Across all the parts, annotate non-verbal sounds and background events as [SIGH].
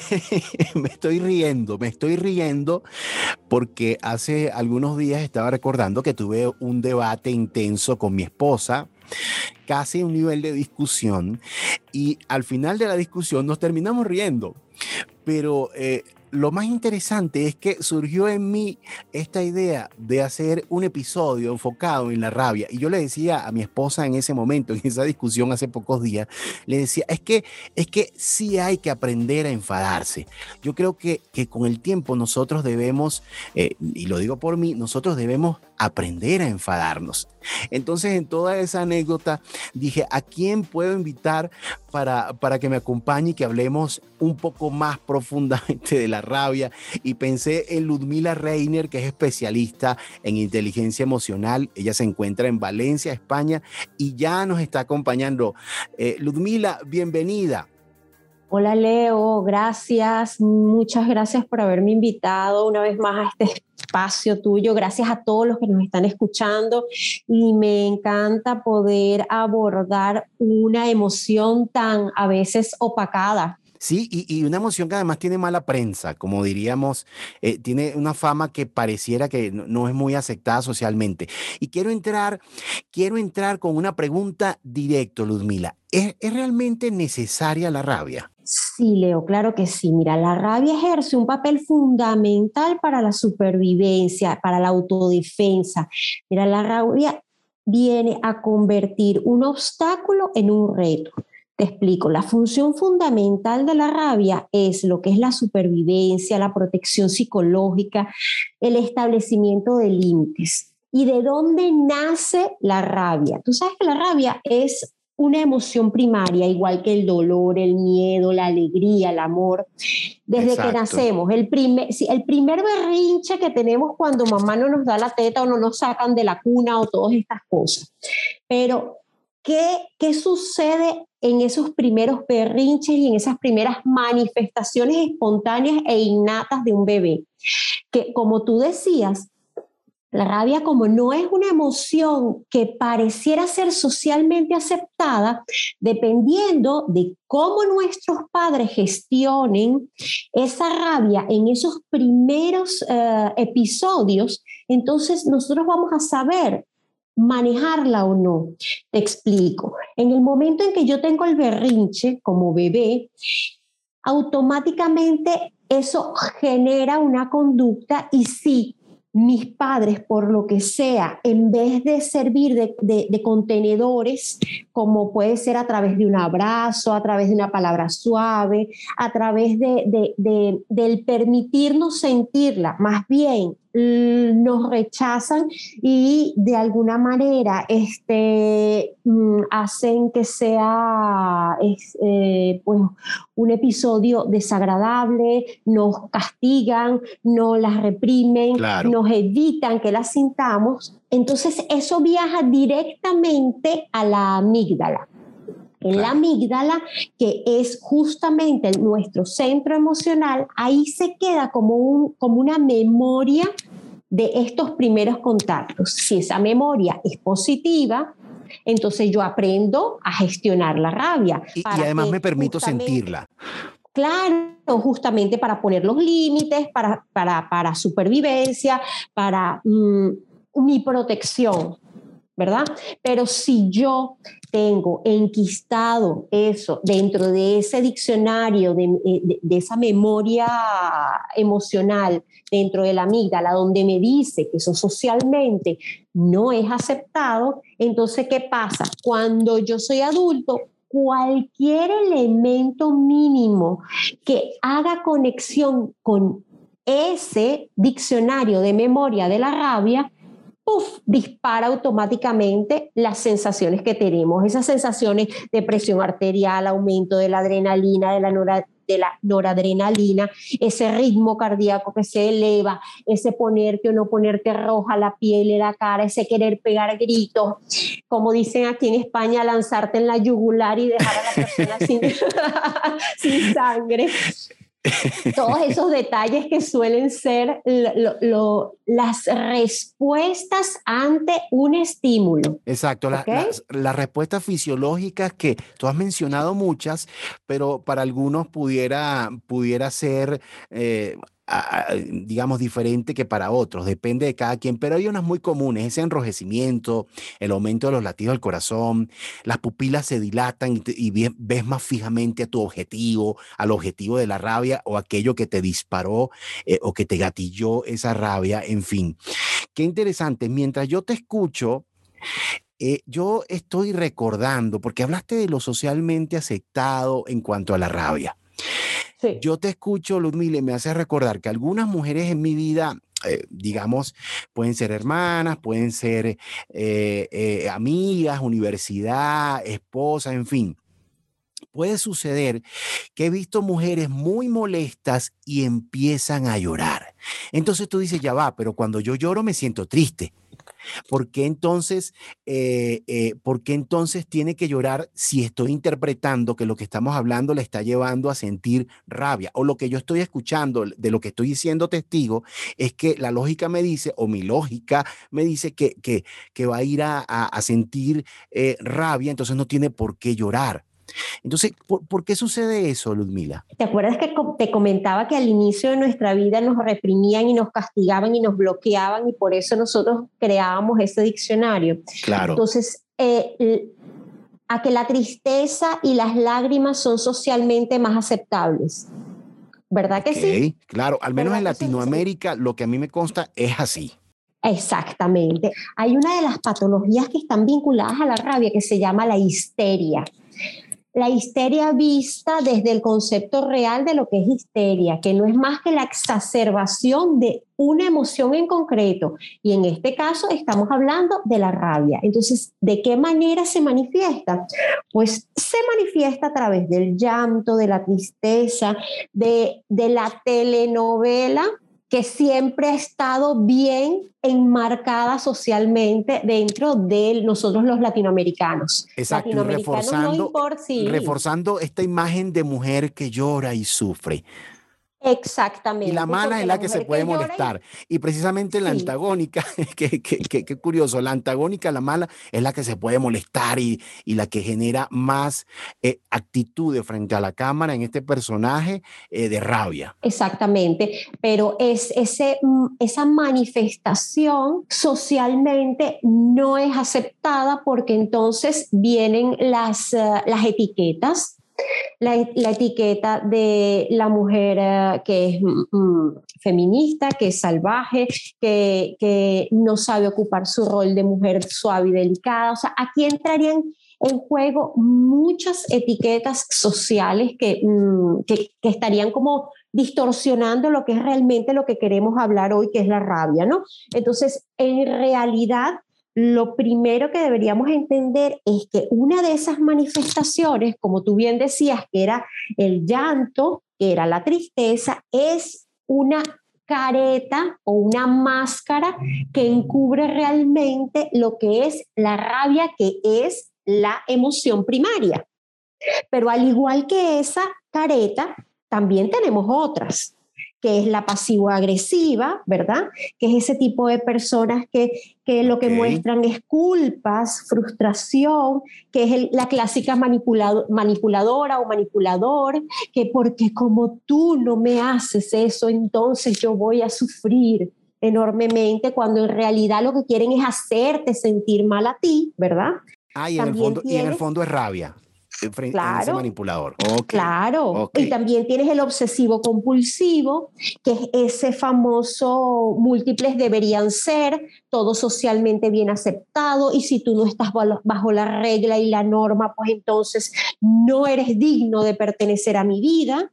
[LAUGHS] me estoy riendo, me estoy riendo porque hace algunos días estaba recordando que tuve un debate intenso con mi esposa, casi un nivel de discusión, y al final de la discusión nos terminamos riendo. Pero eh, lo más interesante es que surgió en mí esta idea de hacer un episodio enfocado en la rabia. Y yo le decía a mi esposa en ese momento, en esa discusión hace pocos días, le decía, es que, es que sí hay que aprender a enfadarse. Yo creo que, que con el tiempo nosotros debemos, eh, y lo digo por mí, nosotros debemos aprender a enfadarnos. Entonces, en toda esa anécdota, dije, ¿a quién puedo invitar para, para que me acompañe y que hablemos un poco más profundamente de la rabia? Y pensé en Ludmila Reiner, que es especialista en inteligencia emocional. Ella se encuentra en Valencia, España, y ya nos está acompañando. Eh, Ludmila, bienvenida. Hola Leo, gracias, muchas gracias por haberme invitado una vez más a este espacio tuyo, gracias a todos los que nos están escuchando y me encanta poder abordar una emoción tan a veces opacada Sí, y, una emoción que además tiene mala prensa, como diríamos, eh, tiene una fama que pareciera que no, es muy aceptada socialmente. Y quiero entrar, quiero entrar con una pregunta directa, Ludmila. ¿Es, ¿Es realmente necesaria la rabia? Sí, Leo, claro que sí. Mira, la rabia ejerce un papel fundamental para la supervivencia, para la autodefensa. Mira, la rabia viene a convertir un obstáculo en un reto. Te explico, la función fundamental de la rabia es lo que es la supervivencia, la protección psicológica, el establecimiento de límites. ¿Y de dónde nace la rabia? Tú sabes que la rabia es una emoción primaria, igual que el dolor, el miedo, la alegría, el amor, desde que nacemos. El primer, el primer berrinche que tenemos cuando mamá no nos da la teta o no nos sacan de la cuna o todas estas cosas. Pero, ¿qué, qué sucede en esos primeros berrinches y en esas primeras manifestaciones espontáneas e innatas de un bebé. Que como tú decías, la rabia como no es una emoción que pareciera ser socialmente aceptada, dependiendo de cómo nuestros padres gestionen esa rabia en esos primeros eh, episodios, entonces nosotros vamos a saber manejarla o no. Te explico. En el momento en que yo tengo el berrinche como bebé, automáticamente eso genera una conducta y si mis padres, por lo que sea, en vez de servir de, contenedores, como puede ser a través de un abrazo, a través de una palabra suave, a través de, del permitirnos sentirla, más bien nos rechazan y de alguna manera este, mm, hacen que sea eh, pues, un episodio desagradable, nos castigan, nos las reprimen, nos evitan que las sintamos. Entonces eso viaja directamente a la amígdala en la amígdala, que es justamente nuestro centro emocional, ahí se queda como, un, como una memoria de estos primeros contactos. Si esa memoria es positiva, entonces yo aprendo a gestionar la rabia. Y, además me permito sentirla. Claro, justamente para poner los límites, para, para, para supervivencia, para mm, mi protección. ¿verdad? Pero si yo tengo enquistado eso dentro de ese diccionario, eh, de, esa memoria emocional dentro de la amígdala, donde me dice que eso socialmente no es aceptado, entonces, ¿qué pasa? Cuando yo soy adulto, cualquier elemento mínimo que haga conexión con ese diccionario de memoria de la rabia, puff, dispara automáticamente las sensaciones que tenemos, esas sensaciones de presión arterial, aumento de la adrenalina, de la de la noradrenalina, ese ritmo cardíaco que se eleva, ese ponerte o no ponerte roja la piel y la cara, ese querer pegar gritos, como dicen aquí en España, lanzarte en la yugular y dejar a la persona [LAUGHS] sin, [LAUGHS] sin sangre. [LAUGHS] todos esos detalles que suelen ser las respuestas ante un estímulo. Exacto, las, respuestas fisiológicas que tú has mencionado muchas, pero para algunos pudiera, pudiera ser eh, digamos, diferente que para otros, depende de cada quien, pero hay unas muy comunes, ese enrojecimiento, el aumento de los latidos del corazón, las pupilas se dilatan y, ves más fijamente a tu objetivo, al objetivo de la rabia o aquello que te disparó eh, o que te gatilló esa rabia, en fin. Qué interesante, mientras yo te escucho, eh, yo estoy recordando, porque hablaste de lo socialmente aceptado en cuanto a la rabia. Yo te escucho, Ludmila, y me hace recordar que algunas mujeres en mi vida, eh, digamos, pueden ser hermanas, pueden ser eh, eh, amigas, universidad, esposas, en fin. Puede suceder que he visto mujeres muy molestas y empiezan a llorar. Entonces tú dices, ya va, pero cuando yo lloro me siento triste. ¿Por qué entonces, eh, eh, ¿por qué entonces tiene que llorar si estoy interpretando que lo que estamos hablando le está llevando a sentir rabia? O lo que yo estoy escuchando, de lo que estoy diciendo testigo, es que la lógica me dice, o mi lógica me dice que, que, que va a ir a, a, sentir eh, rabia, entonces no tiene por qué llorar. Entonces, ¿por, qué sucede eso, Ludmila? ¿Te acuerdas que te comentaba que al inicio de nuestra vida nos reprimían y nos castigaban y nos bloqueaban y por eso nosotros creábamos ese diccionario? Claro. Entonces, eh, a que la tristeza y las lágrimas son socialmente más aceptables. ¿Verdad que sí? Claro, al menos en Latinoamérica lo que a mí me consta es así. Exactamente. Hay una de las patologías que están vinculadas a la rabia que se llama la histeria la histeria vista desde el concepto real de lo que es histeria, que no es más que la exacerbación de una emoción en concreto. Y en este caso estamos hablando de la rabia. Entonces, ¿de qué manera se manifiesta? Pues se manifiesta a través del llanto, de la tristeza, de, de la telenovela que siempre ha estado bien enmarcada socialmente dentro de nosotros los latinoamericanos. Exacto, reforzando, reforzando esta imagen de mujer que llora y sufre. Exactamente. Y la mala es la que se puede molestar. Y, precisamente la antagónica, [LAUGHS] que, que, curioso, la antagónica, la mala, es la que se puede molestar y, y la que genera más eh, actitudes frente a la cámara en este personaje eh, de rabia. Exactamente, pero es ese, mm, esa manifestación socialmente no es aceptada porque entonces vienen las, eh, las etiquetas la, etiqueta de la mujer eh, que es mm, mm, feminista, que es salvaje, que, que, no sabe ocupar su rol de mujer suave y delicada. O sea, aquí entrarían en juego muchas etiquetas sociales que, mm, que, que estarían como distorsionando lo que es realmente lo que queremos hablar hoy, que es la rabia, ¿no? Entonces, en realidad, lo primero que deberíamos entender es que una de esas manifestaciones, como tú bien decías, que era el llanto, que era la tristeza, es una careta o una máscara que encubre realmente lo que es la rabia, que es la emoción primaria. Pero al igual que esa careta, también tenemos otras que es la pasivo-agresiva, ¿verdad? Que es ese tipo de personas que, que lo que muestran es culpas, frustración, que es la clásica manipuladora o manipulador, que porque como tú no me haces eso, entonces yo voy a sufrir enormemente, cuando en realidad lo que quieren es hacerte sentir mal a ti, ¿verdad? Ah, y en, el fondo, y en el fondo es rabia claro, manipulador. Claro. Y también tienes el obsesivo compulsivo, que es ese famoso múltiples deberían ser, todo socialmente bien aceptado, y si tú no estás bajo la regla y la norma, pues entonces no eres digno de pertenecer a mi vida.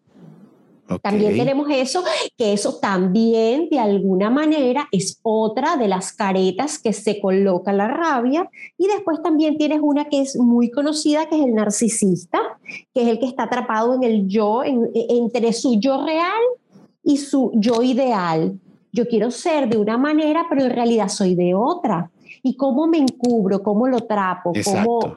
También tenemos eso, que eso también de alguna manera es otra de las caretas que se coloca la rabia. Y después también tienes una que es muy conocida, que es el narcisista, que es el que está atrapado en el yo, entre su yo real y su yo ideal. Yo quiero ser de una manera, pero en realidad soy de otra. ¿Y cómo me encubro? ¿Cómo lo trapo? ¿Cómo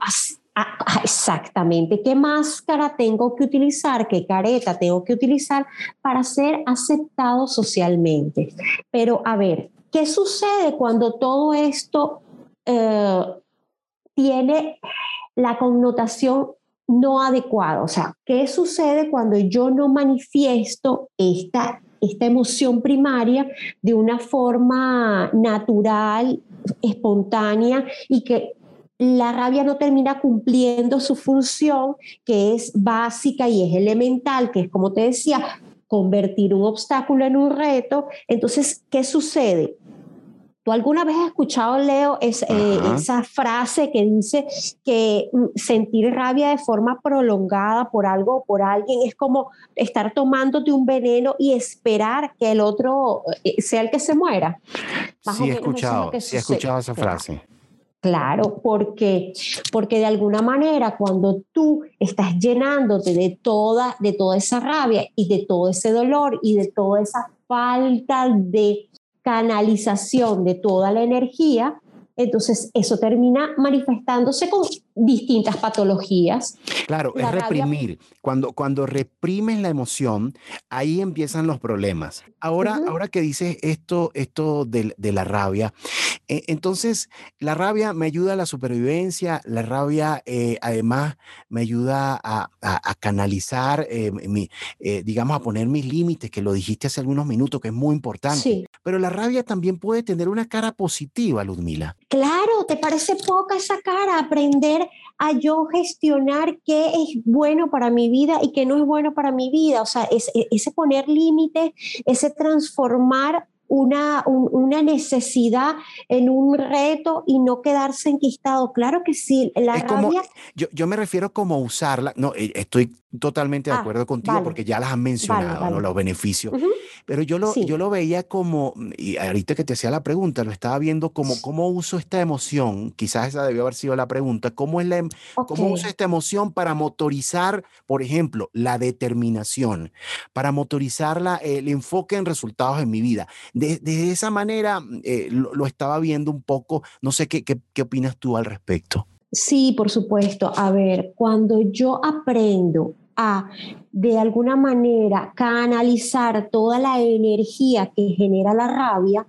Ah, ah, exactamente. ¿Qué máscara tengo que utilizar? ¿Qué careta tengo que utilizar para ser aceptado socialmente? Pero a ver, ¿qué sucede cuando todo esto eh, tiene la connotación no adecuada? O sea, ¿qué sucede cuando yo no manifiesto esta, esta emoción primaria de una forma natural, espontánea y que la rabia no termina cumpliendo su función, que es básica y es elemental, que es como te decía, convertir un obstáculo en un reto. Entonces, ¿qué sucede? ¿Tú alguna vez has escuchado, Leo, eh, esa frase que dice que mm, sentir rabia de forma prolongada por algo o por alguien es como estar tomándote un veneno y esperar que el otro eh, sea el que se muera? sí, he escuchado, sí he escuchado esa frase. Claro, porque, porque de alguna manera cuando tú estás llenándote de toda, de toda esa rabia y de todo ese dolor y de toda esa falta de canalización de toda la energía, entonces eso termina manifestándose con distintas patologías. Claro, es reprimir. Cuando, cuando reprimes la emoción, ahí empiezan los problemas. Ahora, ahora que dices esto, esto de, la rabia, eh, entonces la rabia me ayuda a la supervivencia, la rabia eh, además me ayuda a, canalizar, eh, digamos, a poner mis límites, que lo dijiste hace algunos minutos, que es muy importante. Pero la rabia también puede tener una cara positiva, Ludmila. Claro, ¿te parece poca esa cara? Aprender a yo gestionar qué es bueno para mi vida y qué no es bueno para mi vida. O sea, ese poner límites, ese transformar una, una necesidad en un reto y no quedarse enquistado. Claro que sí, la rabia... yo, yo, me refiero como usarla, no, eh, estoy totalmente de ah, acuerdo contigo porque ya las has mencionado, los beneficios, pero yo lo, yo lo veía como, y ahorita que te hacía la pregunta, lo estaba viendo como cómo uso esta emoción, quizás esa debió haber sido la pregunta, ¿cómo, es la, em, cómo uso esta emoción para motorizar, por ejemplo, la determinación, para motorizar la, el enfoque en resultados en mi vida? de, esa manera eh, lo, estaba viendo un poco. No sé qué, qué, qué opinas tú al respecto. Sí, por supuesto. A ver, cuando yo aprendo a de alguna manera canalizar toda la energía que genera la rabia,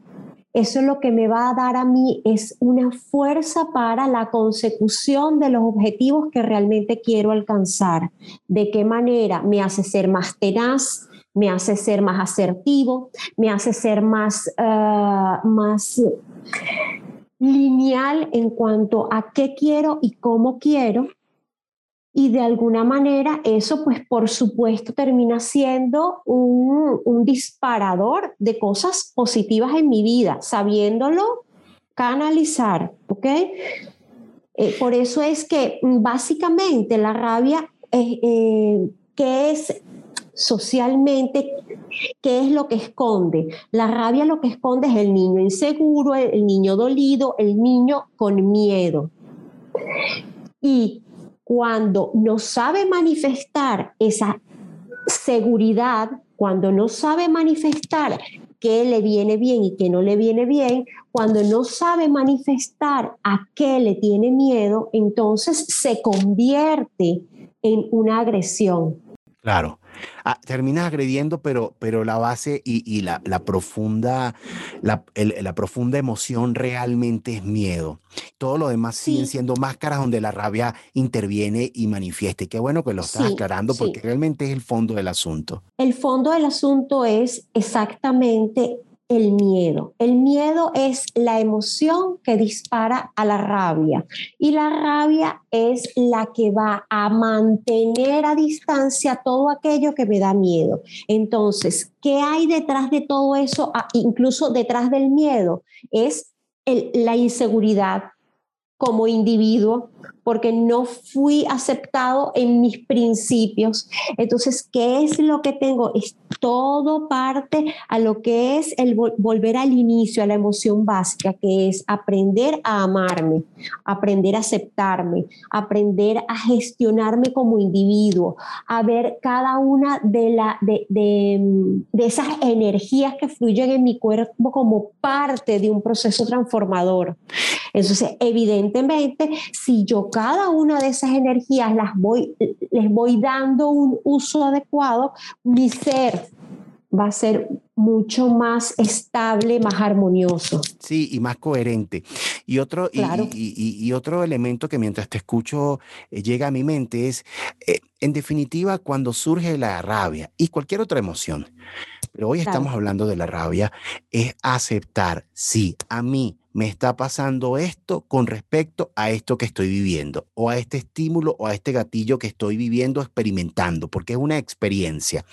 eso es lo que me va a dar a mí es una fuerza para la consecución de los objetivos que realmente quiero alcanzar. ¿De qué manera me hace ser más tenaz? me hace ser más asertivo, me hace ser más, eh, más lineal en cuanto a qué quiero y cómo quiero. Y de alguna manera eso, pues por supuesto, termina siendo un, un disparador de cosas positivas en mi vida, sabiéndolo canalizar, ¿ok? Eh, por eso es que básicamente la rabia, eh, que es socialmente, ¿qué es lo que esconde? La rabia lo que esconde es el niño inseguro, el niño dolido, el niño con miedo. Y cuando no sabe manifestar esa seguridad, cuando no sabe manifestar qué le viene bien y qué no le viene bien, cuando no sabe manifestar a qué le tiene miedo, entonces se convierte en una agresión. Claro. Ah, terminas agrediendo, pero, pero la base y, la, profunda, la, profunda emoción realmente es miedo. Todo lo demás siguen siendo máscaras donde la rabia interviene y manifieste. Qué bueno que lo estás aclarando porque realmente es el fondo del asunto. El fondo del asunto es exactamente el miedo. El miedo es la emoción que dispara a la rabia y la rabia es la que va a mantener a distancia todo aquello que me da miedo. Entonces, ¿qué hay detrás de todo eso? Ah, incluso detrás del miedo es la inseguridad, como individuo, porque no fui aceptado en mis principios. Entonces, ¿qué es lo que tengo? Es todo parte a lo que es el volver al inicio, a la emoción básica, que es aprender a amarme, aprender a aceptarme, aprender a gestionarme como individuo, a ver cada una de, la, de, de esas energías que fluyen en mi cuerpo como parte de un proceso transformador. Entonces, evidentemente, si yo cada una de esas energías las voy, les voy dando un uso adecuado, mi ser va a ser mucho más estable, más armonioso. Sí, y más coherente. Y otro, y, otro elemento que mientras te escucho eh, llega a mi mente es, eh, en definitiva, cuando surge la rabia y cualquier otra emoción, pero hoy estamos hablando de la rabia, es aceptar, sí, a mí me está pasando esto con respecto a esto que estoy viviendo, o a este estímulo o a este gatillo que estoy viviendo, experimentando, porque es una experiencia.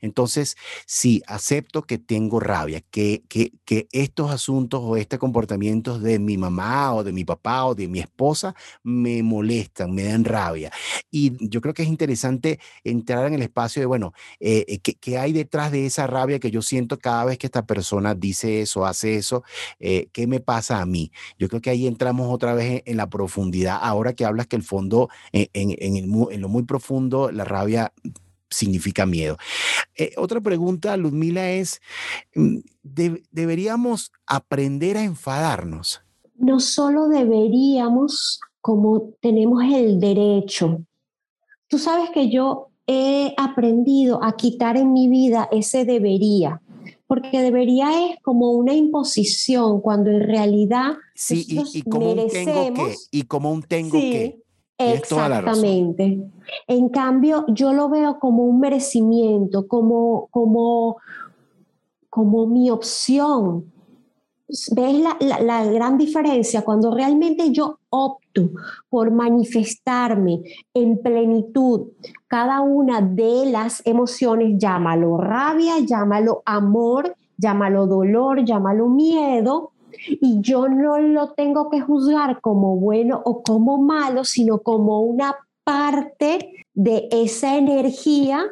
Entonces, sí, acepto que tengo rabia, que, que, que estos asuntos o este comportamiento de mi mamá o de mi papá o de mi esposa me molestan, me dan rabia. Y yo creo que es interesante entrar en el espacio de, bueno, eh, eh ¿qué, hay detrás de esa rabia que yo siento cada vez que esta persona dice eso, hace eso? Eh, ¿Qué me pasa? A mí. Yo creo que ahí entramos otra vez en, la profundidad. Ahora que hablas que el fondo, en, en, lo muy profundo, la rabia significa miedo. Eh, otra pregunta, Ludmila, es, mm, ¿deberíamos aprender a enfadarnos? No solo deberíamos, como tenemos el derecho. Tú sabes que yo he aprendido a quitar en mi vida ese debería porque debería es como una imposición, cuando en realidad sí, y, como un tengo que, y como un tengo que. Exactamente. En cambio, yo lo veo como un merecimiento, como, como, como mi opción. ¿Ves la, la, gran diferencia? Cuando realmente yo opto por manifestarme en plenitud. Cada una de las emociones, llámalo rabia, llámalo amor, llámalo dolor, llámalo miedo, y yo no lo tengo que juzgar como bueno o como malo, sino como una parte de esa energía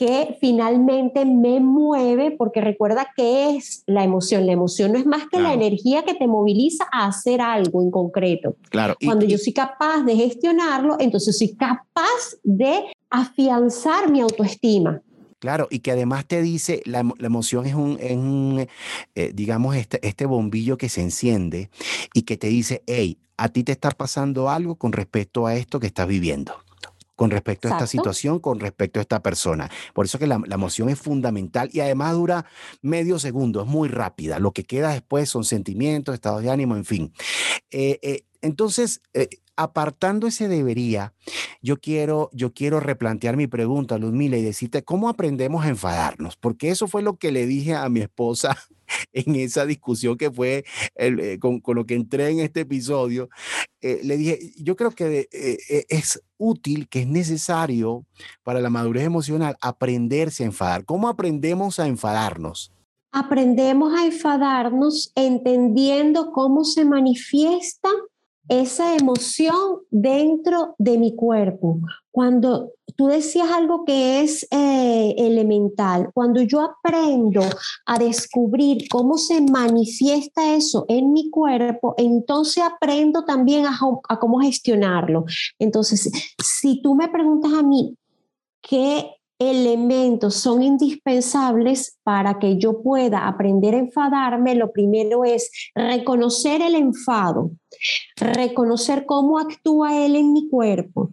que finalmente me mueve, porque recuerda que es la emoción. La emoción no es más que la energía que te moviliza a hacer algo en concreto. Claro. Cuando yo soy capaz de gestionarlo, entonces soy capaz de afianzar mi autoestima. Claro, y que además te dice, la, emoción es un, eh, digamos, este, este bombillo que se enciende y que te dice, hey, a ti te está pasando algo con respecto a esto que estás viviendo con respecto a esta situación, con respecto a esta persona. Por eso que la, emoción es fundamental y además dura medio segundo, es muy rápida. Lo que queda después son sentimientos, estados de ánimo, en fin. Eh, eh, entonces, eh, apartando ese debería, yo quiero, yo quiero replantear mi pregunta, Ludmila, y decirte, ¿cómo aprendemos a enfadarnos? Porque eso fue lo que le dije a mi esposa [LAUGHS] en esa discusión que fue el, con, con, lo que entré en este episodio. le dije, yo creo que es útil, que es necesario para la madurez emocional aprenderse a enfadar. ¿Cómo aprendemos a enfadarnos? Aprendemos a enfadarnos entendiendo cómo se manifiesta esa emoción dentro de mi cuerpo. Cuando tú decías algo que es eh, elemental, cuando yo aprendo a descubrir cómo se manifiesta eso en mi cuerpo, entonces aprendo también a, a cómo gestionarlo. Entonces, si tú me preguntas a mí, ¿qué elementos son indispensables para que yo pueda aprender a enfadarme, lo primero es reconocer el enfado, reconocer cómo actúa él en mi cuerpo.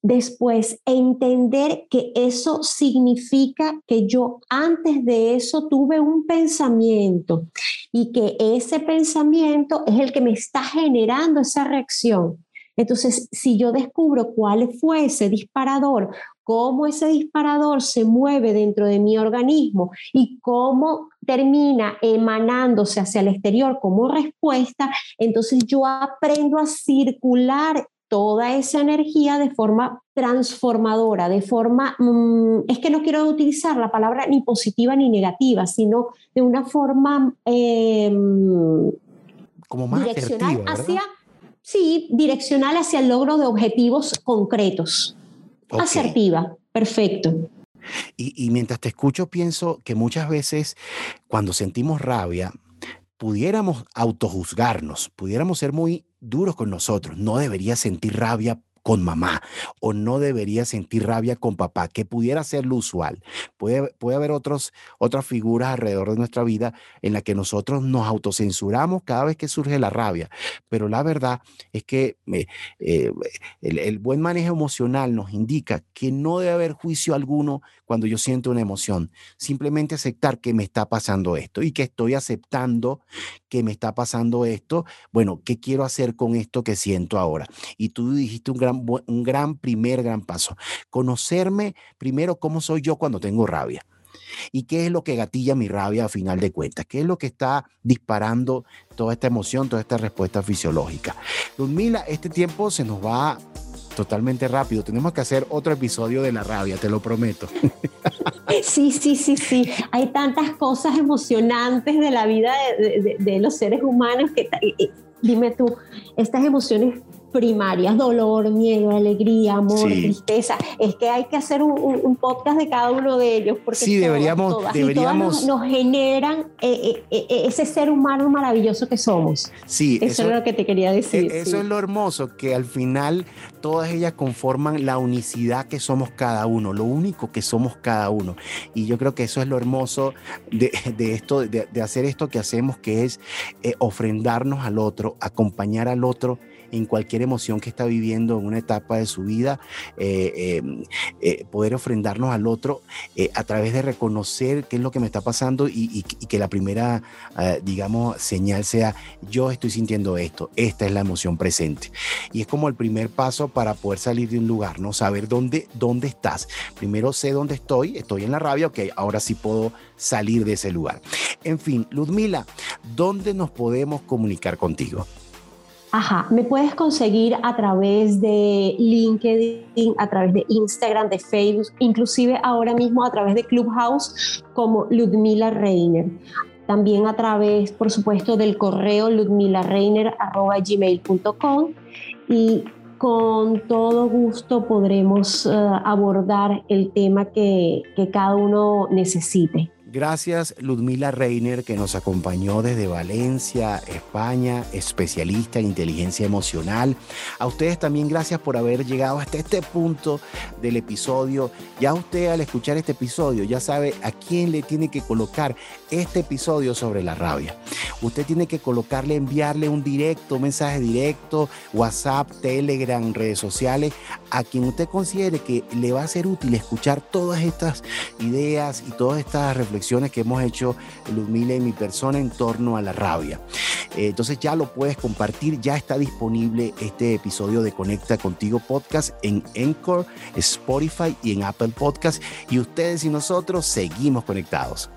Después, entender que eso significa que yo antes de eso tuve un pensamiento y que ese pensamiento es el que me está generando esa reacción. Entonces, si yo descubro cuál fue ese disparador, cómo ese disparador se mueve dentro de mi organismo y cómo termina emanándose hacia el exterior como respuesta, entonces yo aprendo a circular toda esa energía de forma transformadora, de forma, mm, es que no quiero utilizar la palabra ni positiva ni negativa, sino de una forma em, como más direccional hacia sí, direccional hacia el logro de objetivos concretos. Asertiva, perfecto. Y, mientras te escucho, pienso que muchas veces cuando sentimos rabia, pudiéramos autojuzgarnos, pudiéramos ser muy duros con nosotros. No debería sentir rabia con mamá o no debería sentir rabia con papá, que pudiera ser lo usual. Puede, puede haber otros, otras figuras alrededor de nuestra vida en la que nosotros nos autocensuramos cada vez que surge la rabia, pero la verdad es que eh, eh, el, el buen manejo emocional nos indica que no debe haber juicio alguno cuando yo siento una emoción. Simplemente aceptar que me está pasando esto y que estoy aceptando que me está pasando esto. Bueno, ¿qué quiero hacer con esto que siento ahora? Y tú dijiste un gran un gran primer gran paso. Conocerme primero cómo soy yo cuando tengo rabia. ¿Y qué es lo que gatilla mi rabia a final de cuentas? ¿Qué es lo que está disparando toda esta emoción, toda esta respuesta fisiológica? Ludmila, este tiempo se nos va totalmente rápido. Tenemos que hacer otro episodio de la rabia, te lo prometo. [LAUGHS] Sí, sí, sí, sí. Hay tantas cosas emocionantes de la vida de, los seres humanos que, dime tú, estas emociones primarias, dolor, miedo, alegría, amor, tristeza. Es que hay que hacer un, podcast de cada uno de ellos porque sí, deberíamos, deberíamos... nos, generan eh, eh, eh, ese ser humano maravilloso que somos. Sí, eso, es lo que te quería decir. E, eso es lo hermoso, que al final todas ellas conforman la unicidad que somos cada uno, lo único que somos cada uno. Y yo creo que eso es lo hermoso de, esto, de, hacer esto que hacemos, que es ofrendarnos al otro, acompañar al otro en cualquier emoción que está viviendo en una etapa de su vida, eh, em, eh, poder ofrendarnos al otro eh, a través de reconocer qué es lo que me está pasando y, que la primera, digamos, señal sea, yo estoy sintiendo esto, esta es la emoción presente. Y es como el primer paso para poder salir de un lugar, ¿no? Saber dónde, dónde estás. Primero sé dónde estoy, estoy en la rabia, ok, ahora sí puedo salir de ese lugar. En fin, Ludmila, ¿dónde nos podemos comunicar contigo? Ajá, me puedes conseguir a través de LinkedIn, a través de Instagram, de Facebook, inclusive ahora mismo a través de Clubhouse como Ludmila Reiner. También a través, por supuesto, del correo ludmilareiner.gmail.com y con todo gusto podremos eh, abordar el tema que, que cada uno necesite. Gracias Ludmila Reiner que nos acompañó desde Valencia, España, especialista en inteligencia emocional. A ustedes también gracias por haber llegado hasta este punto del episodio. Ya usted al escuchar este episodio ya sabe a quién le tiene que colocar este episodio sobre la rabia. Usted tiene que colocarle, enviarle un directo, un mensaje directo, WhatsApp, Telegram, redes sociales, a quien usted considere que le va a ser útil escuchar todas estas ideas y todas estas reflexiones que hemos hecho Ludmila y mi persona en torno a la rabia. Eh, entonces ya lo puedes compartir, ya está disponible este episodio de Conecta Contigo Podcast en Encore, Spotify y en Apple Podcast. Y ustedes y nosotros seguimos conectados.